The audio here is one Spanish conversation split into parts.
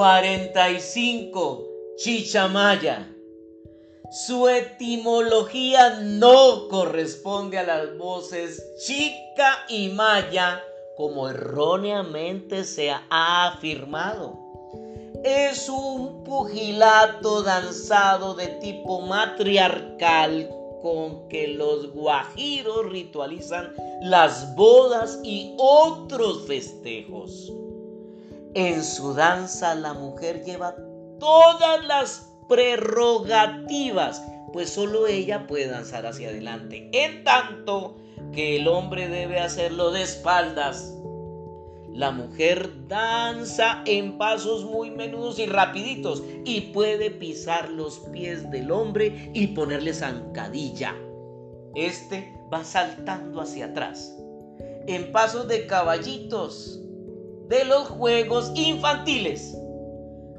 45. Chichamaya. Su etimología no corresponde a las voces chica y maya como erróneamente se ha afirmado. Es un pugilato danzado de tipo matriarcal con que los guajiros ritualizan las bodas y otros festejos. En su danza la mujer lleva todas las prerrogativas, pues solo ella puede danzar hacia adelante, en tanto que el hombre debe hacerlo de espaldas. La mujer danza en pasos muy menudos y rapiditos y puede pisar los pies del hombre y ponerle zancadilla. Este va saltando hacia atrás en pasos de caballitos de los juegos infantiles.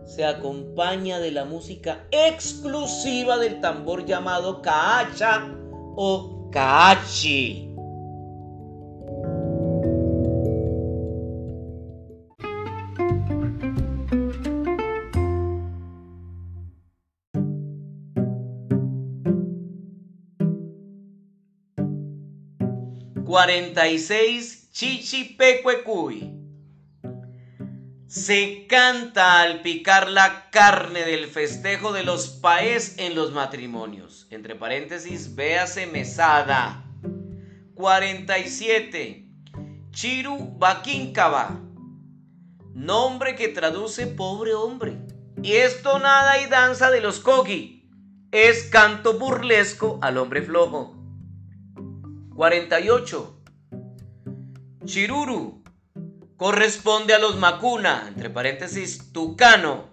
Se acompaña de la música exclusiva del tambor llamado caacha o caachi. Cuarenta y seis. Se canta al picar la carne del festejo de los paes en los matrimonios. Entre paréntesis, véase mesada. 47. Chiru Baquincaba. Nombre que traduce pobre hombre. Y esto nada y danza de los kogi. Es canto burlesco al hombre flojo. 48. Chiruru corresponde a los macuna, entre paréntesis tucano.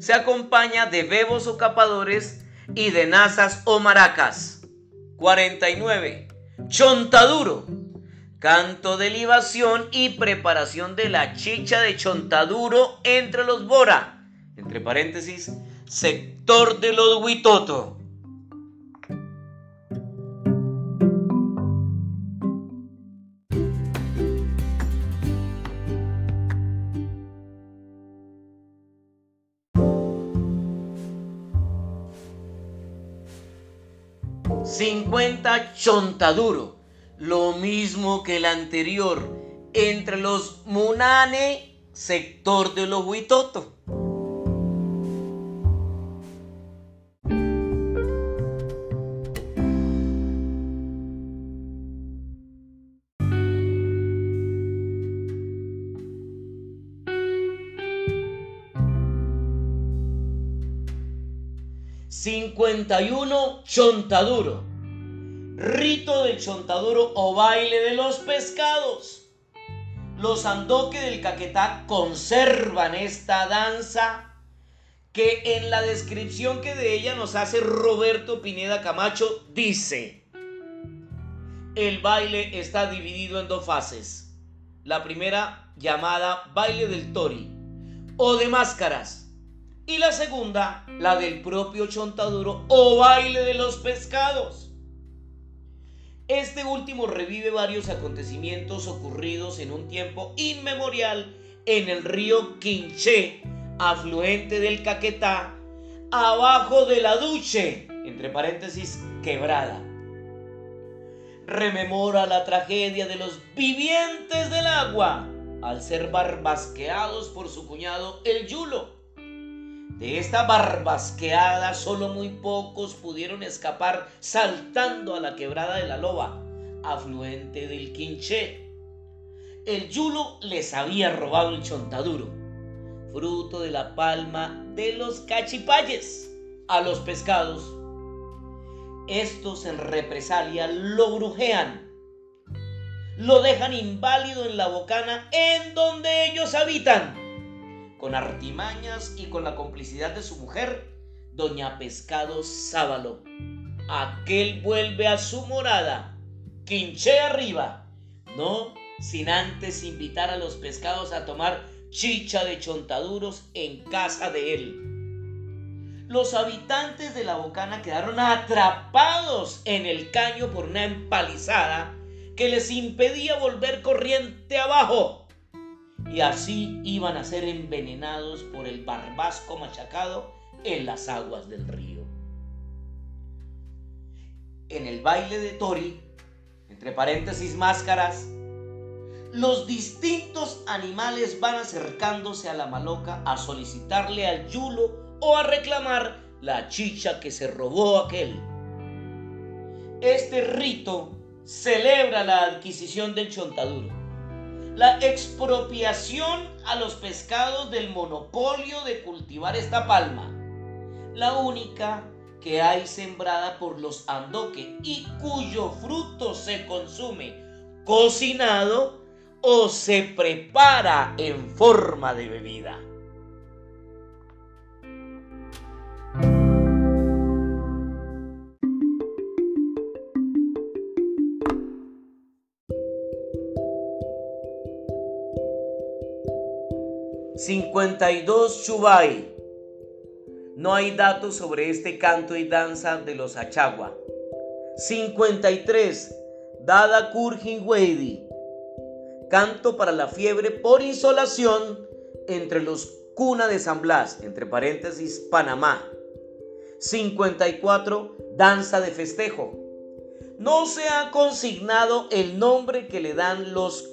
Se acompaña de bebos o capadores y de nazas o maracas. 49. Chontaduro. Canto de libación y preparación de la chicha de chontaduro entre los bora. Entre paréntesis, sector de los. 50 chontaduro, lo mismo que el anterior, entre los Munane, sector de los Huitotos. 51 Chontaduro. Rito del Chontaduro o baile de los pescados. Los andoque del Caquetá conservan esta danza que en la descripción que de ella nos hace Roberto Pineda Camacho dice, el baile está dividido en dos fases. La primera llamada baile del tori o de máscaras y la segunda la del propio chontaduro o baile de los pescados. Este último revive varios acontecimientos ocurridos en un tiempo inmemorial en el río Quinché, afluente del Caquetá, abajo de la Duche, entre paréntesis, quebrada. Rememora la tragedia de los vivientes del agua al ser barbasqueados por su cuñado el Yulo de esta barbasqueada solo muy pocos pudieron escapar saltando a la quebrada de la loba, afluente del Quinché. El yulo les había robado el chontaduro, fruto de la palma de los cachipayes, a los pescados. Estos en represalia lo brujean, lo dejan inválido en la bocana en donde ellos habitan con artimañas y con la complicidad de su mujer, doña Pescado Sábalo. Aquel vuelve a su morada, quinché arriba, no sin antes invitar a los pescados a tomar chicha de chontaduros en casa de él. Los habitantes de la bocana quedaron atrapados en el caño por una empalizada que les impedía volver corriente abajo y así iban a ser envenenados por el barbasco machacado en las aguas del río. En el baile de Tori, entre paréntesis máscaras, los distintos animales van acercándose a la maloca a solicitarle al yulo o a reclamar la chicha que se robó aquel. Este rito celebra la adquisición del chontaduro, la expropiación a los pescados del monopolio de cultivar esta palma, la única que hay sembrada por los andoque y cuyo fruto se consume cocinado o se prepara en forma de bebida. ...52 Chubay... No hay datos sobre este canto y danza de los Achagua. 53. Dada Kurjin canto para la fiebre por insolación entre los Cuna de San Blas, entre paréntesis, Panamá. 54. Danza de festejo. No se ha consignado el nombre que le dan los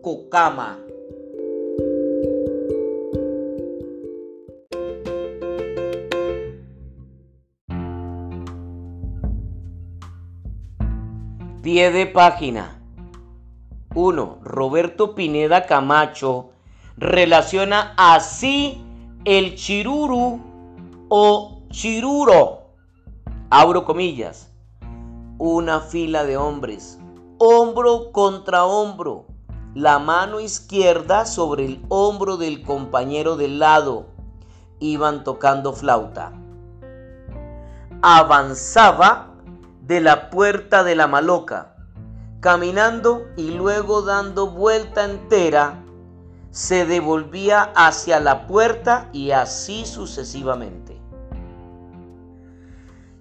Cocama. Pie de página. 1. Roberto Pineda Camacho relaciona así el chiruru o chiruro, abro comillas, una fila de hombres, hombro contra hombro, la mano izquierda sobre el hombro del compañero del lado, iban tocando flauta. Avanzaba de la puerta de la maloca caminando y luego dando vuelta entera, se devolvía hacia la puerta y así sucesivamente.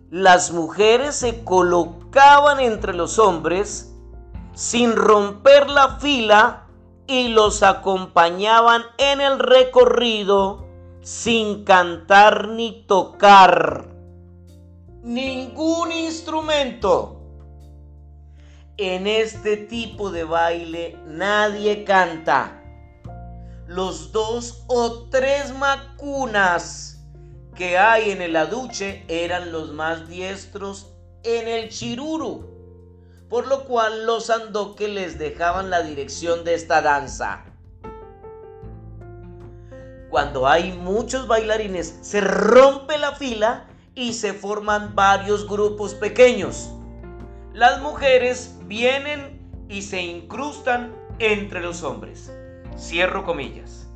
Las mujeres se colocaban entre los hombres sin romper la fila y los acompañaban en el recorrido sin cantar ni tocar ningún instrumento en este tipo de baile nadie canta. Los dos o tres macunas que hay en el aduche eran los más diestros en el chiruru, por lo cual los andoque les dejaban la dirección de esta danza. Cuando hay muchos bailarines, se rompe la fila y se forman varios grupos pequeños las mujeres vienen y se incrustan entre los hombres. Cierro comillas.